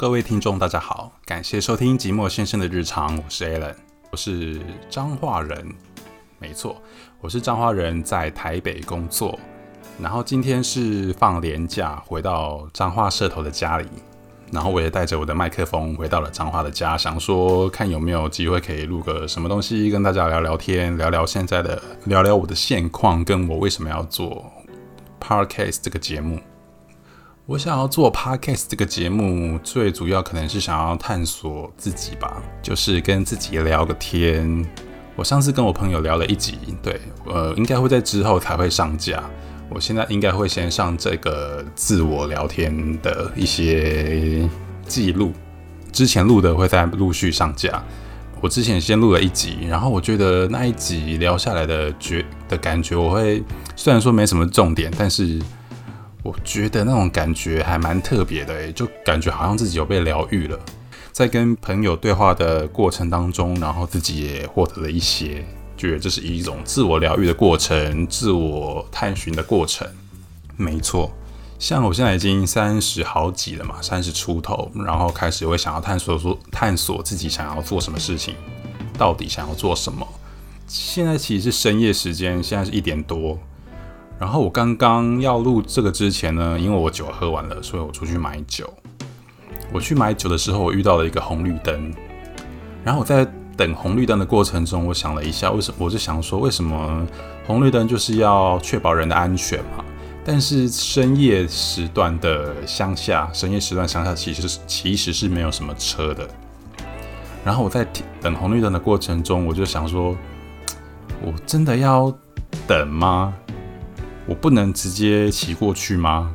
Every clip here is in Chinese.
各位听众，大家好，感谢收听寂寞先生的日常，我是 Alan，我是彰化人，没错，我是彰化人，在台北工作，然后今天是放年假，回到彰化社头的家里，然后我也带着我的麦克风回到了彰化的家，想说看有没有机会可以录个什么东西，跟大家聊聊天，聊聊现在的，聊聊我的现况，跟我为什么要做 Podcast 这个节目。我想要做 podcast 这个节目，最主要可能是想要探索自己吧，就是跟自己聊个天。我上次跟我朋友聊了一集，对，呃，应该会在之后才会上架。我现在应该会先上这个自我聊天的一些记录，之前录的会再陆续上架。我之前先录了一集，然后我觉得那一集聊下来的觉的感觉，我会虽然说没什么重点，但是。我觉得那种感觉还蛮特别的诶，就感觉好像自己有被疗愈了。在跟朋友对话的过程当中，然后自己也获得了一些，觉得这是一种自我疗愈的过程，自我探寻的过程。没错，像我现在已经三十好几了嘛，三十出头，然后开始会想要探索说，探索自己想要做什么事情，到底想要做什么。现在其实是深夜时间，现在是一点多。然后我刚刚要录这个之前呢，因为我酒喝完了，所以我出去买酒。我去买酒的时候，我遇到了一个红绿灯。然后我在等红绿灯的过程中，我想了一下，为什么？我就想说，为什么红绿灯就是要确保人的安全嘛？但是深夜时段的乡下，深夜时段乡下其实其实是没有什么车的。然后我在等红绿灯的过程中，我就想说，我真的要等吗？我不能直接骑过去吗？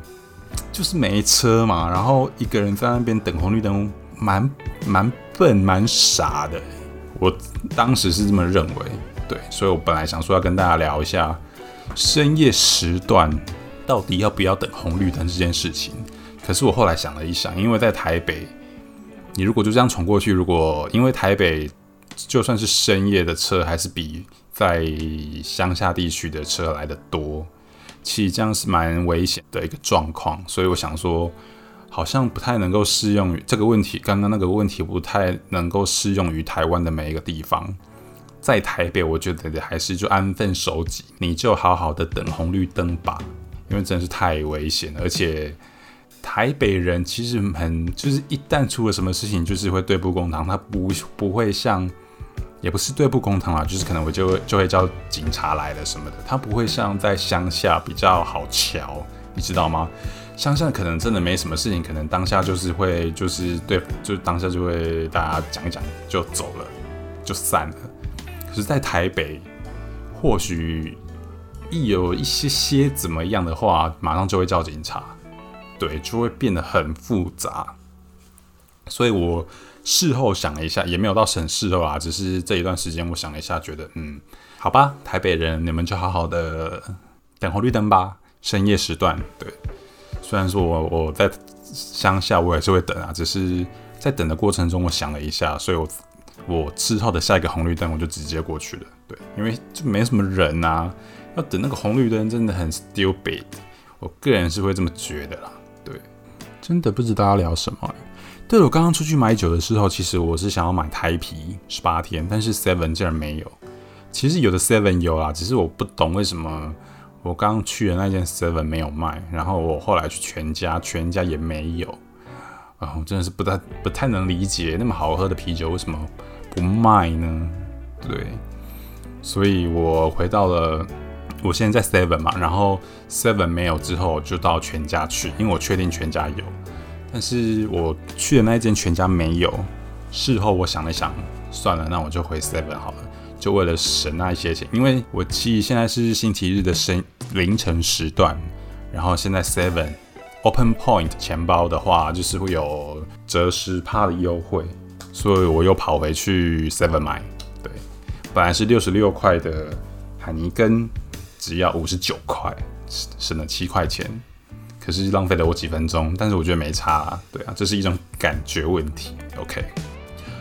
就是没车嘛，然后一个人在那边等红绿灯，蛮蛮笨蛮傻的。我当时是这么认为，对，所以我本来想说要跟大家聊一下深夜时段到底要不要等红绿灯这件事情。可是我后来想了一想，因为在台北，你如果就这样闯过去，如果因为台北就算是深夜的车，还是比在乡下地区的车来的多。其实这样是蛮危险的一个状况，所以我想说，好像不太能够适用于这个问题。刚刚那个问题不太能够适用于台湾的每一个地方。在台北，我觉得还是就安分守己，你就好好的等红绿灯吧，因为真是太危险了。而且台北人其实很，就是一旦出了什么事情，就是会对簿公堂，他不不会像。也不是对簿公堂啦，就是可能我就会就会叫警察来了什么的，他不会像在乡下比较好瞧，你知道吗？乡下可能真的没什么事情，可能当下就是会就是对，就当下就会大家讲一讲就走了，就散了。可是，在台北，或许一有一些些怎么样的话，马上就会叫警察，对，就会变得很复杂。所以我。事后想了一下，也没有到省事后啊，只是这一段时间我想了一下，觉得嗯，好吧，台北人你们就好好的等红绿灯吧，深夜时段。对，虽然说我我在乡下我也是会等啊，只是在等的过程中我想了一下，所以我我之后的下一个红绿灯我就直接过去了。对，因为就没什么人啊，要等那个红绿灯真的很 stupid，我个人是会这么觉得啦。对，真的不知道要聊什么。对我刚刚出去买酒的时候，其实我是想要买台啤十八天，但是 Seven 竟然没有。其实有的 Seven 有啦，只是我不懂为什么我刚去的那间 Seven 没有卖，然后我后来去全家，全家也没有。啊，我真的是不太不太能理解，那么好喝的啤酒为什么不卖呢？对，所以我回到了我现在在 Seven 嘛，然后 Seven 没有之后就到全家去，因为我确定全家有。但是我去的那一间全家没有。事后我想了想，算了，那我就回 Seven 好了，就为了省那一些钱。因为我记现在是星期日的深凌晨时段，然后现在 Seven Open Point 钱包的话，就是会有折十趴的优惠，所以我又跑回去 Seven 买。对，本来是六十六块的海尼根，只要五十九块，省了七块钱。可是浪费了我几分钟，但是我觉得没差，对啊，这是一种感觉问题。OK，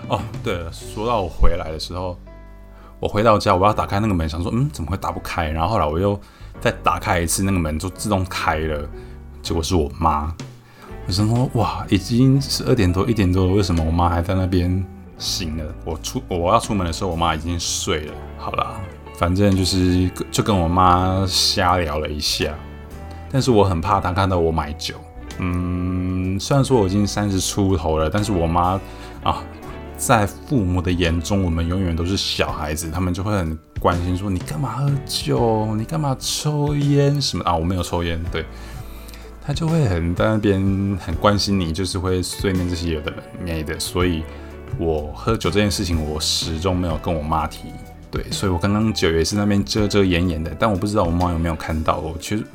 哦，对了，说到我回来的时候，我回到家，我要打开那个门，想说，嗯，怎么会打不开？然后后来我又再打开一次，那个门就自动开了，结果是我妈。我想说，哇，已经十二点多一点多了，为什么我妈还在那边醒了？我出我要出门的时候，我妈已经睡了。好啦，反正就是就跟我妈瞎聊了一下，但是我很怕他看到我买酒。嗯，虽然说我已经三十出头了，但是我妈啊，在父母的眼中，我们永远都是小孩子，他们就会很关心说你干嘛喝酒，你干嘛抽烟什么啊？我没有抽烟，对，他就会很在那边很关心你，就是会碎念这些有的没的，所以我喝酒这件事情，我始终没有跟我妈提，对，所以我刚刚酒也是那边遮遮掩掩的，但我不知道我妈有没有看到，我其实。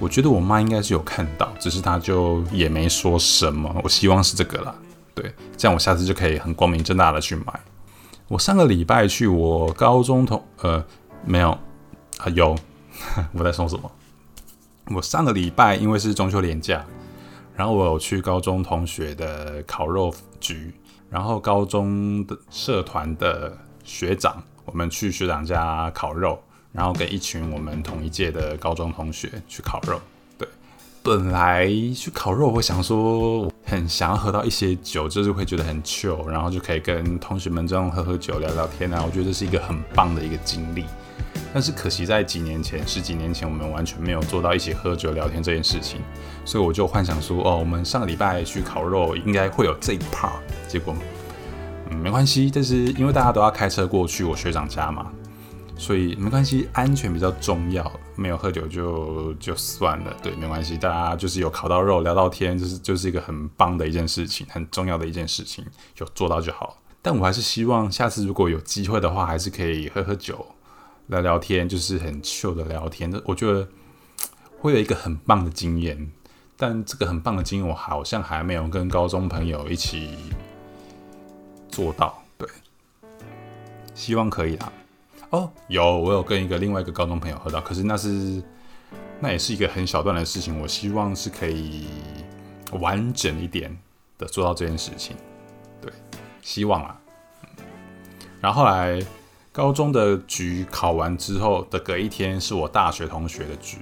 我觉得我妈应该是有看到，只是她就也没说什么。我希望是这个啦，对，这样我下次就可以很光明正大的去买。我上个礼拜去我高中同呃没有啊有 我在说什么？我上个礼拜因为是中秋连假，然后我有去高中同学的烤肉局，然后高中的社团的学长，我们去学长家烤肉。然后跟一群我们同一届的高中同学去烤肉，对，本来去烤肉，我想说很想要喝到一些酒，就是会觉得很 chill，然后就可以跟同学们这样喝喝酒、聊聊天啊，我觉得这是一个很棒的一个经历。但是可惜在几年前、十几年前，我们完全没有做到一起喝酒聊天这件事情，所以我就幻想说，哦，我们上个礼拜去烤肉应该会有这一 part，结果嗯没关系，但是因为大家都要开车过去我学长家嘛。所以没关系，安全比较重要。没有喝酒就就算了，对，没关系。大家就是有烤到肉，聊到天，就是就是一个很棒的一件事情，很重要的一件事情，有做到就好。但我还是希望下次如果有机会的话，还是可以喝喝酒，聊聊天，就是很秀的聊天。我觉得会有一个很棒的经验。但这个很棒的经验，我好像还没有跟高中朋友一起做到。对，希望可以啦。哦，有，我有跟一个另外一个高中朋友喝到，可是那是那也是一个很小段的事情。我希望是可以完整一点的做到这件事情，对，希望啊。然后后来高中的局考完之后的隔一天是我大学同学的局。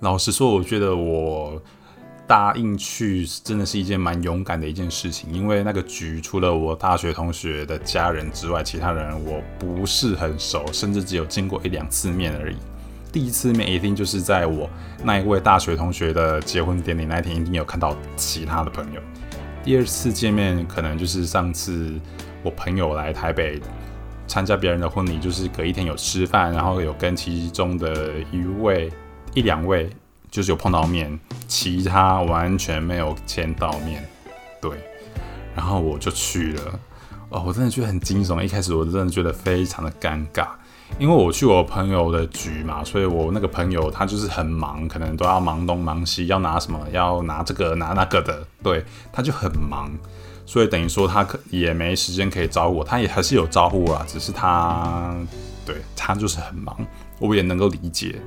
老实说，我觉得我。答应去真的是一件蛮勇敢的一件事情，因为那个局除了我大学同学的家人之外，其他人我不是很熟，甚至只有见过一两次面而已。第一次面一定就是在我那一位大学同学的结婚典礼那天，一定有看到其他的朋友。第二次见面可能就是上次我朋友来台北参加别人的婚礼，就是隔一天有吃饭，然后有跟其中的一位一两位。就是有碰到面，其他完全没有见到面，对，然后我就去了，哦，我真的觉得很惊悚。一开始我真的觉得非常的尴尬，因为我去我朋友的局嘛，所以我那个朋友他就是很忙，可能都要忙东忙西，要拿什么，要拿这个拿那个的，对，他就很忙，所以等于说他可也没时间可以招呼我，他也还是有招呼啊，只是他对他就是很忙，我也能够理解，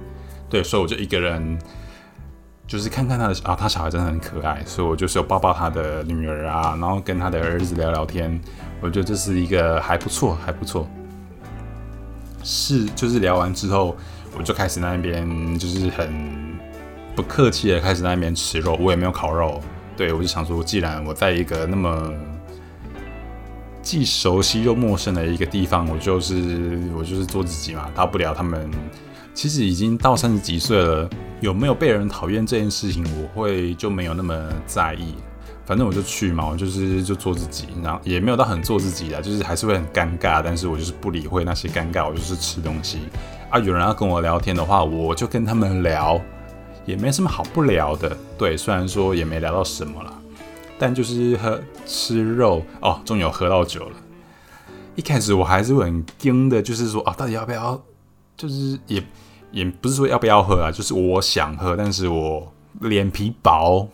对，所以我就一个人。就是看看他的啊，他小孩真的很可爱，所以我就是有抱抱他的女儿啊，然后跟他的儿子聊聊天。我觉得这是一个还不错，还不错。是，就是聊完之后，我就开始那边就是很不客气的开始那边吃肉，我也没有烤肉。对我就想说，既然我在一个那么既熟悉又陌生的一个地方，我就是我就是做自己嘛，大不了他们。其实已经到三十几岁了，有没有被人讨厌这件事情，我会就没有那么在意。反正我就去嘛，我就是就做自己，然后也没有到很做自己的，就是还是会很尴尬，但是我就是不理会那些尴尬，我就是吃东西。啊，有人要跟我聊天的话，我就跟他们聊，也没什么好不聊的。对，虽然说也没聊到什么了，但就是喝吃肉哦，终于有喝到酒了。一开始我还是很惊的，就是说啊，到底要不要？就是也也不是说要不要喝啊，就是我想喝，但是我脸皮薄，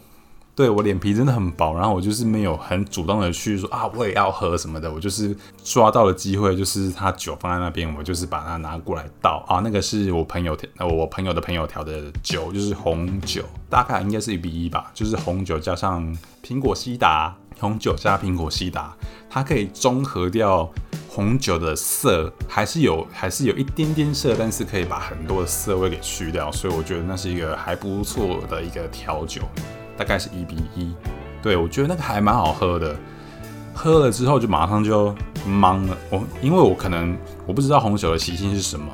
对我脸皮真的很薄，然后我就是没有很主动的去说啊，我也要喝什么的，我就是抓到了机会，就是他酒放在那边，我就是把它拿过来倒啊，那个是我朋友调，我朋友的朋友调的酒，就是红酒，大概应该是一比一吧，就是红酒加上苹果西达，红酒加苹果西达，它可以中和掉。红酒的涩还是有，还是有一点点涩，但是可以把很多的涩味给去掉，所以我觉得那是一个还不错的一个调酒。大概是一比一。对我觉得那个还蛮好喝的，喝了之后就马上就懵了。我因为我可能我不知道红酒的习性是什么，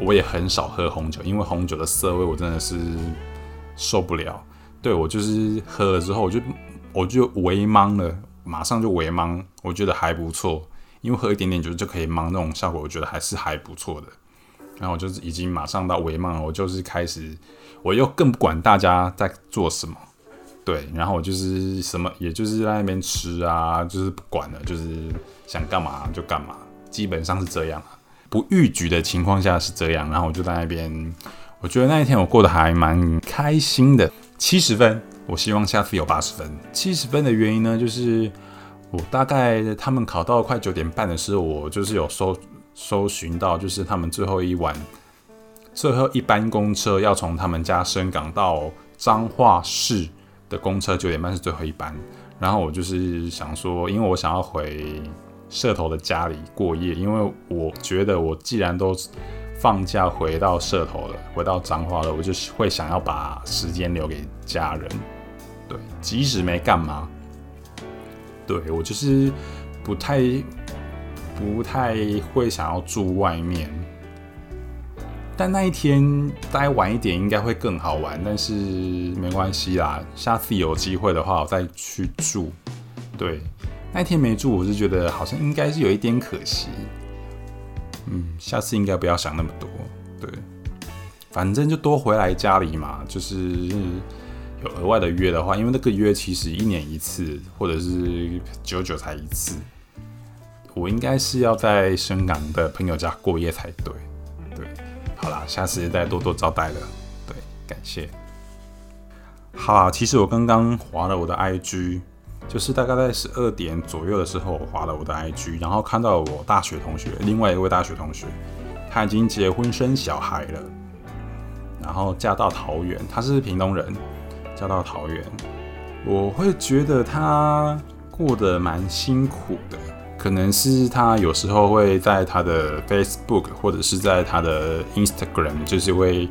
我也很少喝红酒，因为红酒的涩味我真的是受不了。对我就是喝了之后，我就我就微懵了，马上就微懵，我觉得还不错。因为喝一点点酒就可以懵那种效果，我觉得还是还不错的。然后我就是已经马上到微懵，我就是开始，我又更不管大家在做什么，对，然后我就是什么，也就是在那边吃啊，就是不管了，就是想干嘛就干嘛，基本上是这样。不预局的情况下是这样，然后我就在那边，我觉得那一天我过得还蛮开心的。七十分，我希望下次有八十分。七十分的原因呢，就是。我大概他们考到快九点半的时候，我就是有搜搜寻到，就是他们最后一晚最后一班公车要从他们家深港到彰化市的公车九点半是最后一班。然后我就是想说，因为我想要回社头的家里过夜，因为我觉得我既然都放假回到社头了，回到彰化了，我就会想要把时间留给家人。对，即使没干嘛。对我就是不太不太会想要住外面，但那一天待晚一点应该会更好玩，但是没关系啦，下次有机会的话我再去住。对，那一天没住，我是觉得好像应该是有一点可惜。嗯，下次应该不要想那么多。对，反正就多回来家里嘛，就是。有额外的约的话，因为那个约其实一年一次，或者是久久才一次，我应该是要在深港的朋友家过夜才对。对，好啦，下次再多多招待了。对，感谢。好啦，其实我刚刚划了我的 IG，就是大概在十二点左右的时候，我划了我的 IG，然后看到我大学同学，另外一位大学同学，他已经结婚生小孩了，然后嫁到桃园，他是屏东人。嫁到桃园，我会觉得他过得蛮辛苦的。可能是他有时候会在他的 Facebook 或者是在他的 Instagram，就是会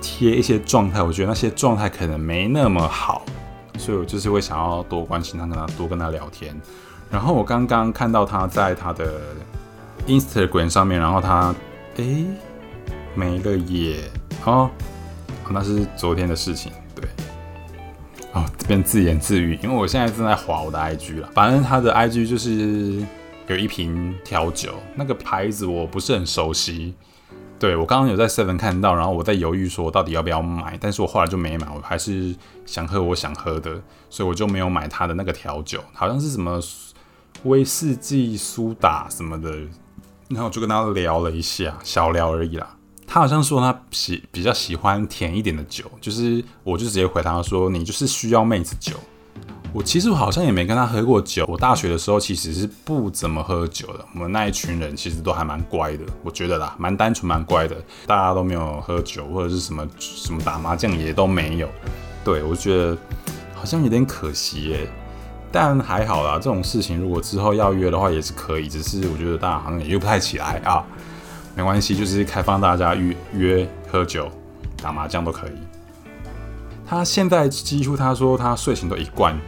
贴一些状态。我觉得那些状态可能没那么好，所以我就是会想要多关心他，跟他多跟他聊天。然后我刚刚看到他在他的 Instagram 上面，然后他哎没了耶！哦，那是昨天的事情。对哦，这边自言自语，因为我现在正在划我的 IG 了。反正他的 IG 就是有一瓶调酒，那个牌子我不是很熟悉。对我刚刚有在 Seven 看到，然后我在犹豫说到底要不要买，但是我后来就没买，我还是想喝我想喝的，所以我就没有买他的那个调酒，好像是什么威士忌苏打什么的。然后我就跟他聊了一下，小聊而已啦。他好像说他喜比较喜欢甜一点的酒，就是我就直接回答说你就是需要妹子酒。我其实我好像也没跟他喝过酒。我大学的时候其实是不怎么喝酒的。我们那一群人其实都还蛮乖的，我觉得啦，蛮单纯蛮乖的，大家都没有喝酒或者是什么什么打麻将也都没有。对我觉得好像有点可惜耶，但还好啦，这种事情如果之后要约的话也是可以，只是我觉得大家好像也约不太起来啊。没关系，就是开放大家约约喝酒、打麻将都可以。他现在几乎他说他睡醒都一罐，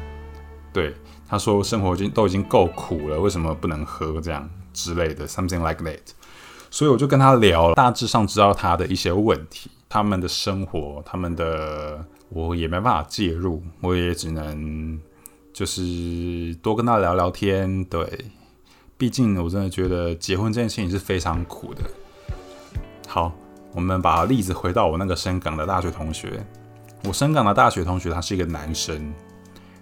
对他说生活已经都已经够苦了，为什么不能喝这样之类的，something like that。所以我就跟他聊，大致上知道他的一些问题，他们的生活，他们的我也没办法介入，我也只能就是多跟他聊聊天，对。毕竟，我真的觉得结婚这件事情是非常苦的。好，我们把例子回到我那个深港的大学同学。我深港的大学同学，他是一个男生，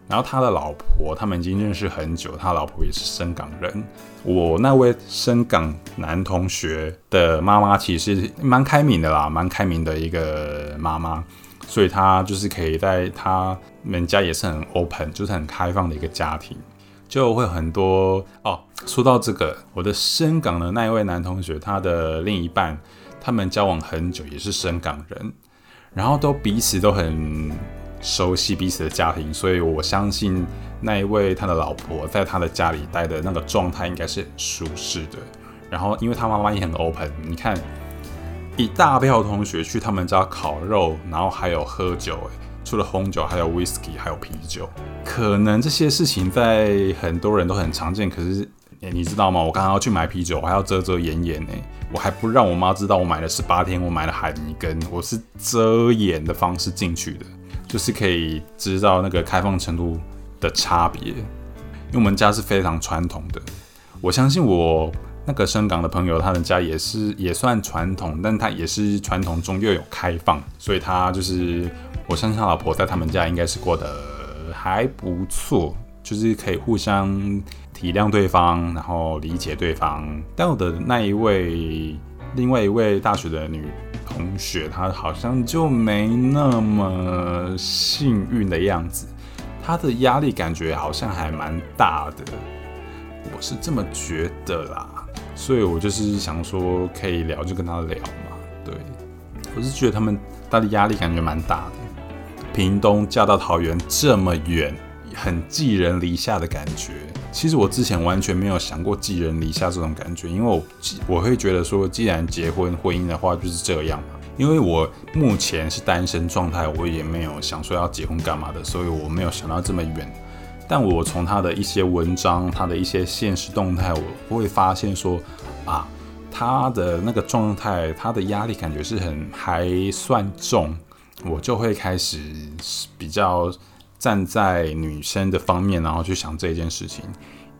然后他的老婆，他们已经认识很久，他老婆也是深港人。我那位深港男同学的妈妈其实蛮开明的啦，蛮开明的一个妈妈，所以他就是可以在他们家也是很 open，就是很开放的一个家庭。就会很多哦。说到这个，我的深港的那一位男同学，他的另一半，他们交往很久，也是深港人，然后都彼此都很熟悉彼此的家庭，所以我相信那一位他的老婆在他的家里待的那个状态应该是很舒适的。然后，因为他妈妈也很 open，你看一大票同学去他们家烤肉，然后还有喝酒，除了红酒，还有 whisky，还有啤酒。可能这些事情在很多人都很常见，可是你知道吗？我刚刚要去买啤酒，我还要遮遮掩掩呢，我还不让我妈知道我买了十八天，我买了海泥根，我是遮掩的方式进去的，就是可以知道那个开放程度的差别。因为我们家是非常传统的，我相信我那个深港的朋友，他们家也是也算传统，但他也是传统中又有开放，所以他就是我相信他老婆在他们家应该是过得还不错，就是可以互相体谅对方，然后理解对方。但我的那一位另外一位大学的女同学，她好像就没那么幸运的样子。她的压力感觉好像还蛮大的，我是这么觉得啦，所以我就是想说可以聊就跟他聊嘛。对，我是觉得他们他的压力感觉蛮大的，屏东嫁到桃园这么远，很寄人篱下的感觉。其实我之前完全没有想过寄人篱下这种感觉，因为我我会觉得说，既然结婚婚姻的话就是这样嘛。因为我目前是单身状态，我也没有想说要结婚干嘛的，所以我没有想到这么远。但我从他的一些文章，他的一些现实动态，我会发现说，啊，他的那个状态，他的压力感觉是很还算重，我就会开始比较站在女生的方面，然后去想这件事情。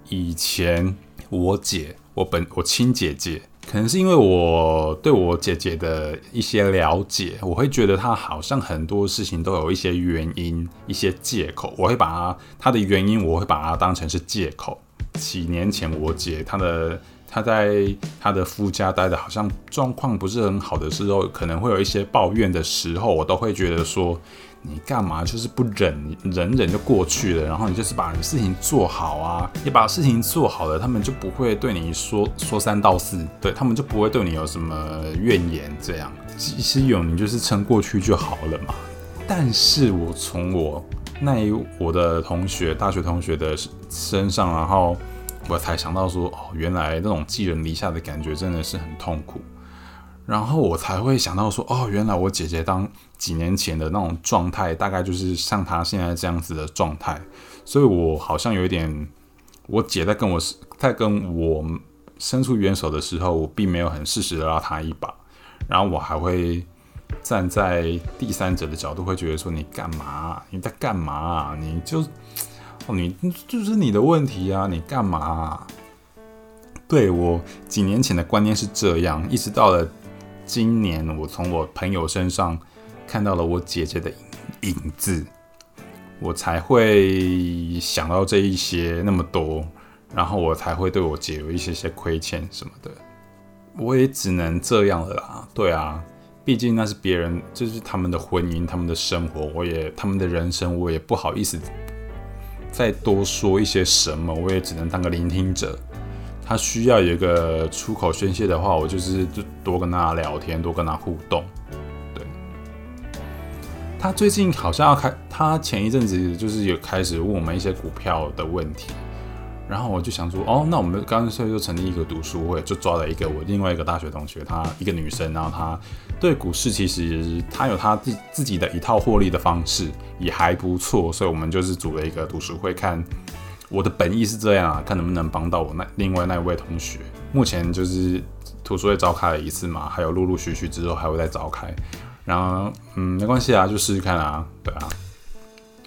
以前我姐，我本我亲姐姐。可能是因为我对我姐姐的一些了解，我会觉得她好像很多事情都有一些原因、一些借口。我会把她她的原因，我会把它当成是借口。几年前，我姐她的她在她的夫家待的好像状况不是很好的时候，可能会有一些抱怨的时候，我都会觉得说。你干嘛就是不忍忍忍就过去了，然后你就是把事情做好啊！你把事情做好了，他们就不会对你说说三道四，对他们就不会对你有什么怨言。这样即使有，你就是撑过去就好了嘛。但是我从我那一我的同学，大学同学的身上，然后我才想到说，哦，原来那种寄人篱下的感觉真的是很痛苦。然后我才会想到说，哦，原来我姐姐当几年前的那种状态，大概就是像她现在这样子的状态。所以我好像有一点，我姐在跟我在跟我伸出援手的时候，我并没有很适时的拉她一把。然后我还会站在第三者的角度，会觉得说，你干嘛？你在干嘛？你就哦，你就是你的问题啊！你干嘛？对我几年前的观念是这样，一直到了。今年我从我朋友身上看到了我姐姐的影子，我才会想到这一些那么多，然后我才会对我姐有一些些亏欠什么的。我也只能这样了啦。对啊，毕竟那是别人，就是他们的婚姻、他们的生活，我也他们的人生，我也不好意思再多说一些什么，我也只能当个聆听者。他需要有一个出口宣泄的话，我就是就多跟他聊天，多跟他互动。对，他最近好像要开，他前一阵子就是有开始问我们一些股票的问题，然后我就想说，哦，那我们干脆就成立一个读书会，就抓了一个我另外一个大学同学，她一个女生，然后她对股市其实她有她自自己的一套获利的方式，也还不错，所以我们就是组了一个读书会看。我的本意是这样啊，看能不能帮到我那另外那位同学。目前就是图书会召开了一次嘛，还有陆陆续续之后还会再召开。然后嗯，没关系啊，就试试看啊，对啊。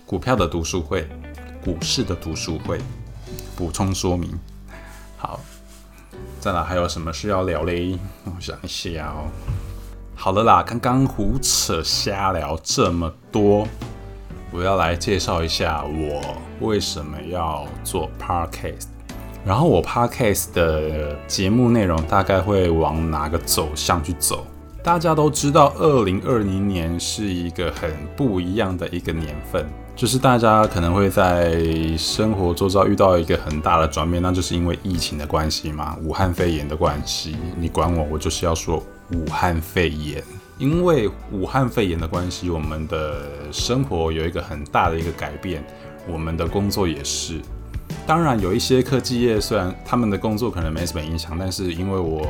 股票的读书会，股市的读书会，补充说明。好，再来还有什么事要聊嘞？我想一下哦。好了啦，刚刚胡扯瞎聊这么多。我要来介绍一下我为什么要做 podcast，然后我 podcast 的节目内容大概会往哪个走向去走？大家都知道，二零二零年是一个很不一样的一个年份，就是大家可能会在生活周遭遇到一个很大的转变，那就是因为疫情的关系嘛，武汉肺炎的关系。你管我，我就是要说武汉肺炎。因为武汉肺炎的关系，我们的生活有一个很大的一个改变，我们的工作也是。当然，有一些科技业虽然他们的工作可能没什么影响，但是因为我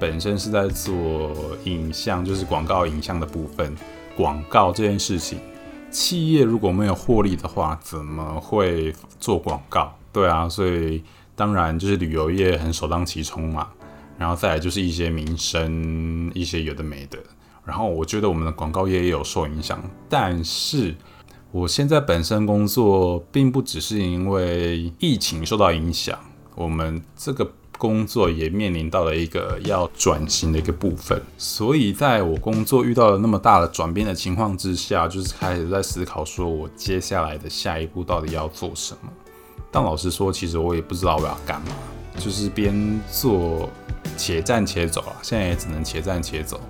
本身是在做影像，就是广告影像的部分，广告这件事情企业如果没有获利的话，怎么会做广告？对啊，所以当然就是旅游业很首当其冲嘛。然后再来就是一些民生，一些有的没的。然后我觉得我们的广告业也有受影响，但是我现在本身工作并不只是因为疫情受到影响，我们这个工作也面临到了一个要转型的一个部分。所以在我工作遇到了那么大的转变的情况之下，就是开始在思考，说我接下来的下一步到底要做什么。但老实说，其实我也不知道我要干嘛，就是边做。且战且走啊！现在也只能且战且走，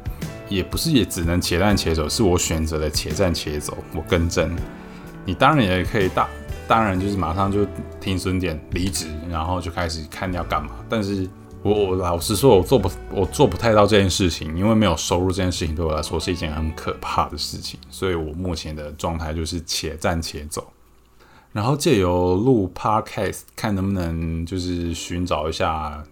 也不是也只能且战且走，是我选择的且战且走。我更正，你当然也可以大，当然就是马上就停损点离职，然后就开始看要干嘛。但是我我老实说，我做不我做不太到这件事情，因为没有收入这件事情对我来说是一件很可怕的事情。所以我目前的状态就是且战且走，然后借由录 podcast 看能不能就是寻找一下。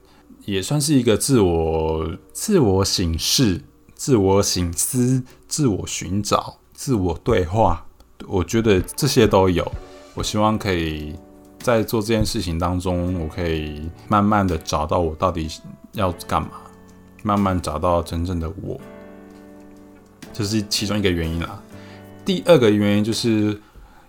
也算是一个自我、自我醒视、自我醒思、自我寻找、自我对话。我觉得这些都有。我希望可以在做这件事情当中，我可以慢慢的找到我到底要干嘛，慢慢找到真正的我。这是其中一个原因啦。第二个原因就是。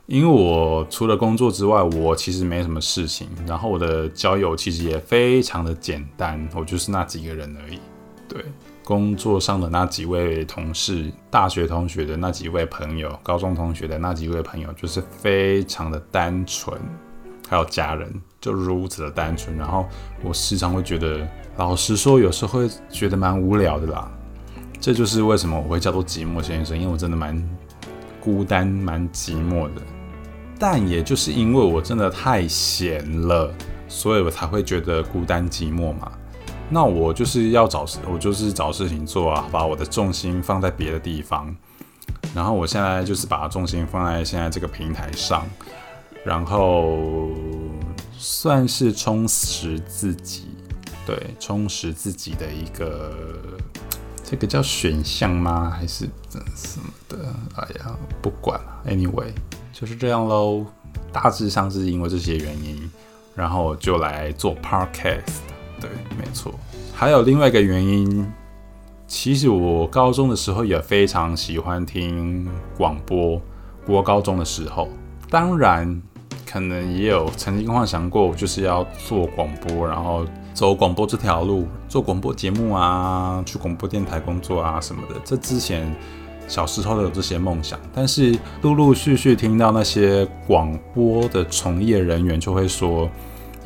因为我除了工作之外，我其实没什么事情。然后我的交友其实也非常的简单，我就是那几个人而已。对，工作上的那几位同事，大学同学的那几位朋友，高中同学的那几位朋友，就是非常的单纯。还有家人，就如此的单纯。然后我时常会觉得，老实说，有时候会觉得蛮无聊的啦。这就是为什么我会叫做寂寞先生，因为我真的蛮孤单、蛮寂寞的。但也就是因为我真的太闲了，所以我才会觉得孤单寂寞嘛。那我就是要找，我就是找事情做啊，把我的重心放在别的地方。然后我现在就是把重心放在现在这个平台上，然后算是充实自己，对，充实自己的一个这个叫选项吗？还是什么的？哎呀，不管了，anyway。就是这样喽，大致上是因为这些原因，然后就来做 podcast。对，没错。还有另外一个原因，其实我高中的时候也非常喜欢听广播。国高中的时候，当然可能也有曾经幻想过，就是要做广播，然后走广播这条路，做广播节目啊，去广播电台工作啊什么的。这之前。小时候都有这些梦想，但是陆陆续续听到那些广播的从业人员就会说：“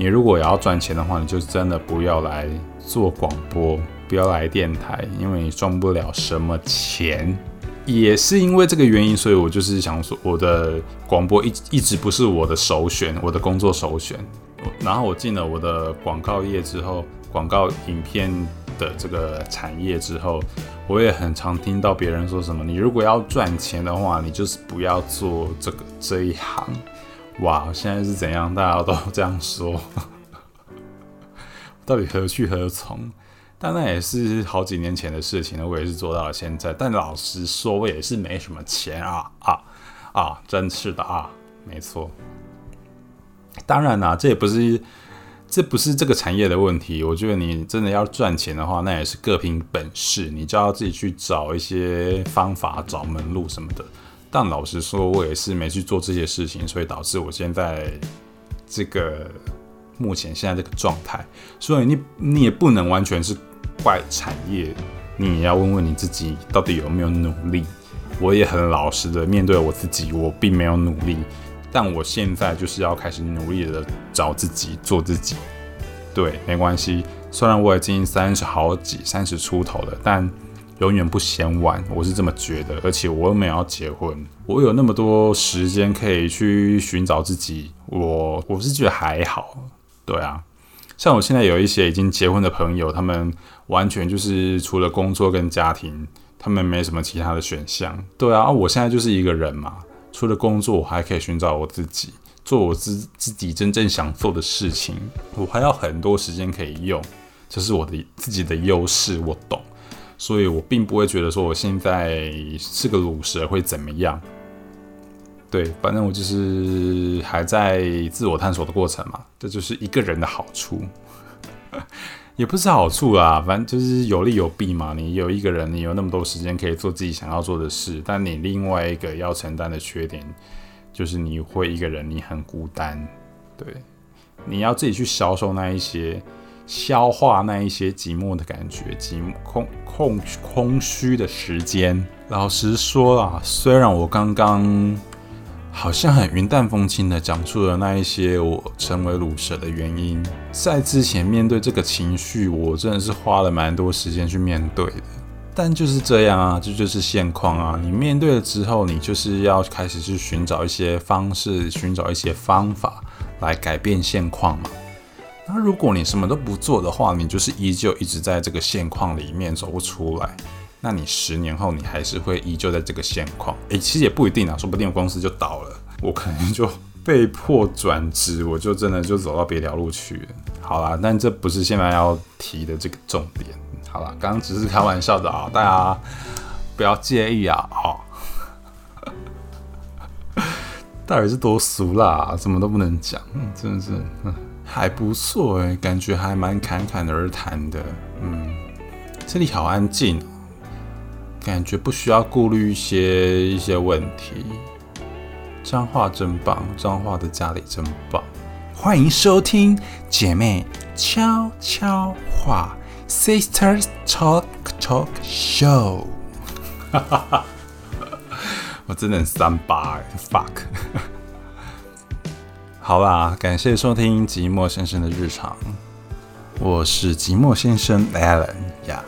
你如果要赚钱的话，你就真的不要来做广播，不要来电台，因为你赚不了什么钱。”也是因为这个原因，所以我就是想说，我的广播一一直不是我的首选，我的工作首选。然后我进了我的广告业之后，广告影片。的这个产业之后，我也很常听到别人说什么：“你如果要赚钱的话，你就是不要做这个这一行。”哇，现在是怎样？大家都这样说，到底何去何从？但那也是好几年前的事情了，我也是做到了现在。但老实说，我也是没什么钱啊啊啊！真是的啊，没错。当然啦，这也不是。这不是这个产业的问题，我觉得你真的要赚钱的话，那也是各凭本事，你就要自己去找一些方法、找门路什么的。但老实说，我也是没去做这些事情，所以导致我现在这个目前现在这个状态。所以你你也不能完全是怪产业，你也要问问你自己到底有没有努力。我也很老实的面对我自己，我并没有努力。但我现在就是要开始努力的找自己，做自己。对，没关系。虽然我已经三十好几、三十出头了，但永远不嫌晚。我是这么觉得。而且我又没有要结婚，我有那么多时间可以去寻找自己。我我是觉得还好。对啊，像我现在有一些已经结婚的朋友，他们完全就是除了工作跟家庭，他们没什么其他的选项。对啊，我现在就是一个人嘛。除了工作，我还可以寻找我自己，做我自自己真正想做的事情。我还有很多时间可以用，这是我的自己的优势，我懂。所以我并不会觉得说我现在是个卤蛇会怎么样。对，反正我就是还在自我探索的过程嘛，这就是一个人的好处，也不是好处啦，反正就是有利有弊嘛。你有一个人，你有那么多时间可以做自己想要做的事，但你另外一个要承担的缺点就是你会一个人，你很孤单，对，你要自己去销售那一些。消化那一些寂寞的感觉，寂寞空空空虚的时间。老实说啊，虽然我刚刚好像很云淡风轻的讲出了那一些我成为卤蛇的原因，在之前面对这个情绪，我真的是花了蛮多时间去面对的。但就是这样啊，这就是现况啊。你面对了之后，你就是要开始去寻找一些方式，寻找一些方法来改变现况嘛。那如果你什么都不做的话，你就是依旧一直在这个现况里面走不出来。那你十年后你还是会依旧在这个现况？诶，其实也不一定啊，说不定公司就倒了，我可能就 被迫转职，我就真的就走到别条路去了。好啦，但这不是现在要提的这个重点。好啦，刚刚只是开玩笑的啊，大家不要介意啊。哦，到底是多俗啦，什么都不能讲，真的是。还不错哎，感觉还蛮侃侃而谈的。嗯，这里好安静，感觉不需要顾虑一些一些问题。脏话真棒，脏话的家里真棒。欢迎收听姐妹悄悄话，Sisters Talk Talk Show。哈哈哈，我真的很三八，fuck。好啦，感谢收听寂寞先生的日常，我是寂寞先生 Alan 呀。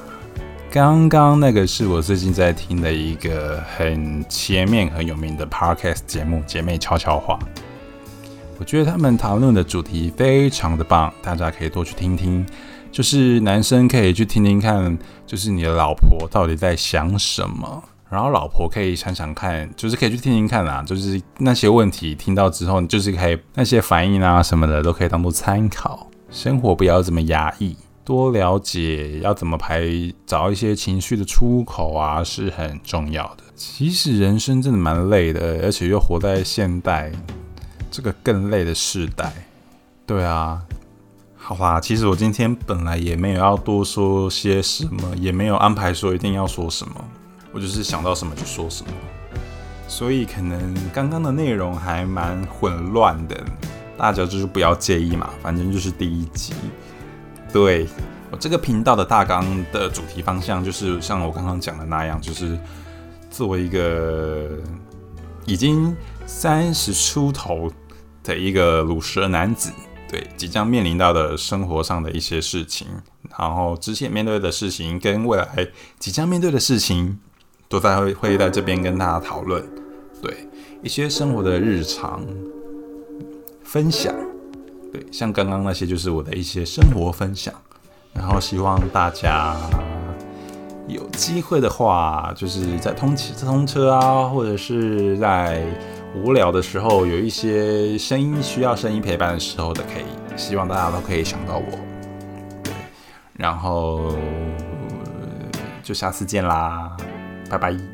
刚刚那个是我最近在听的一个很前面很有名的 Podcast 节目《姐妹悄悄话》，我觉得他们讨论的主题非常的棒，大家可以多去听听。就是男生可以去听听看，就是你的老婆到底在想什么。然后老婆可以想想看，就是可以去听听看啦，就是那些问题听到之后，你就是可以那些反应啊什么的都可以当做参考。生活不要这么压抑，多了解要怎么排，找一些情绪的出口啊是很重要的。其实人生真的蛮累的，而且又活在现代这个更累的时代。对啊，好吧，其实我今天本来也没有要多说些什么，也没有安排说一定要说什么。我就是想到什么就说什么，所以可能刚刚的内容还蛮混乱的，大家就是不要介意嘛，反正就是第一集。对我这个频道的大纲的主题方向，就是像我刚刚讲的那样，就是作为一个已经三十出头的一个鲁蛇男子，对即将面临到的生活上的一些事情，然后之前面对的事情跟未来即将面对的事情。都在会会在这边跟大家讨论，对一些生活的日常分享，对，像刚刚那些就是我的一些生活分享，然后希望大家有机会的话，就是在通骑通车啊，或者是在无聊的时候，有一些声音需要声音陪伴的时候的，可以希望大家都可以想到我，对，然后就下次见啦。拜拜。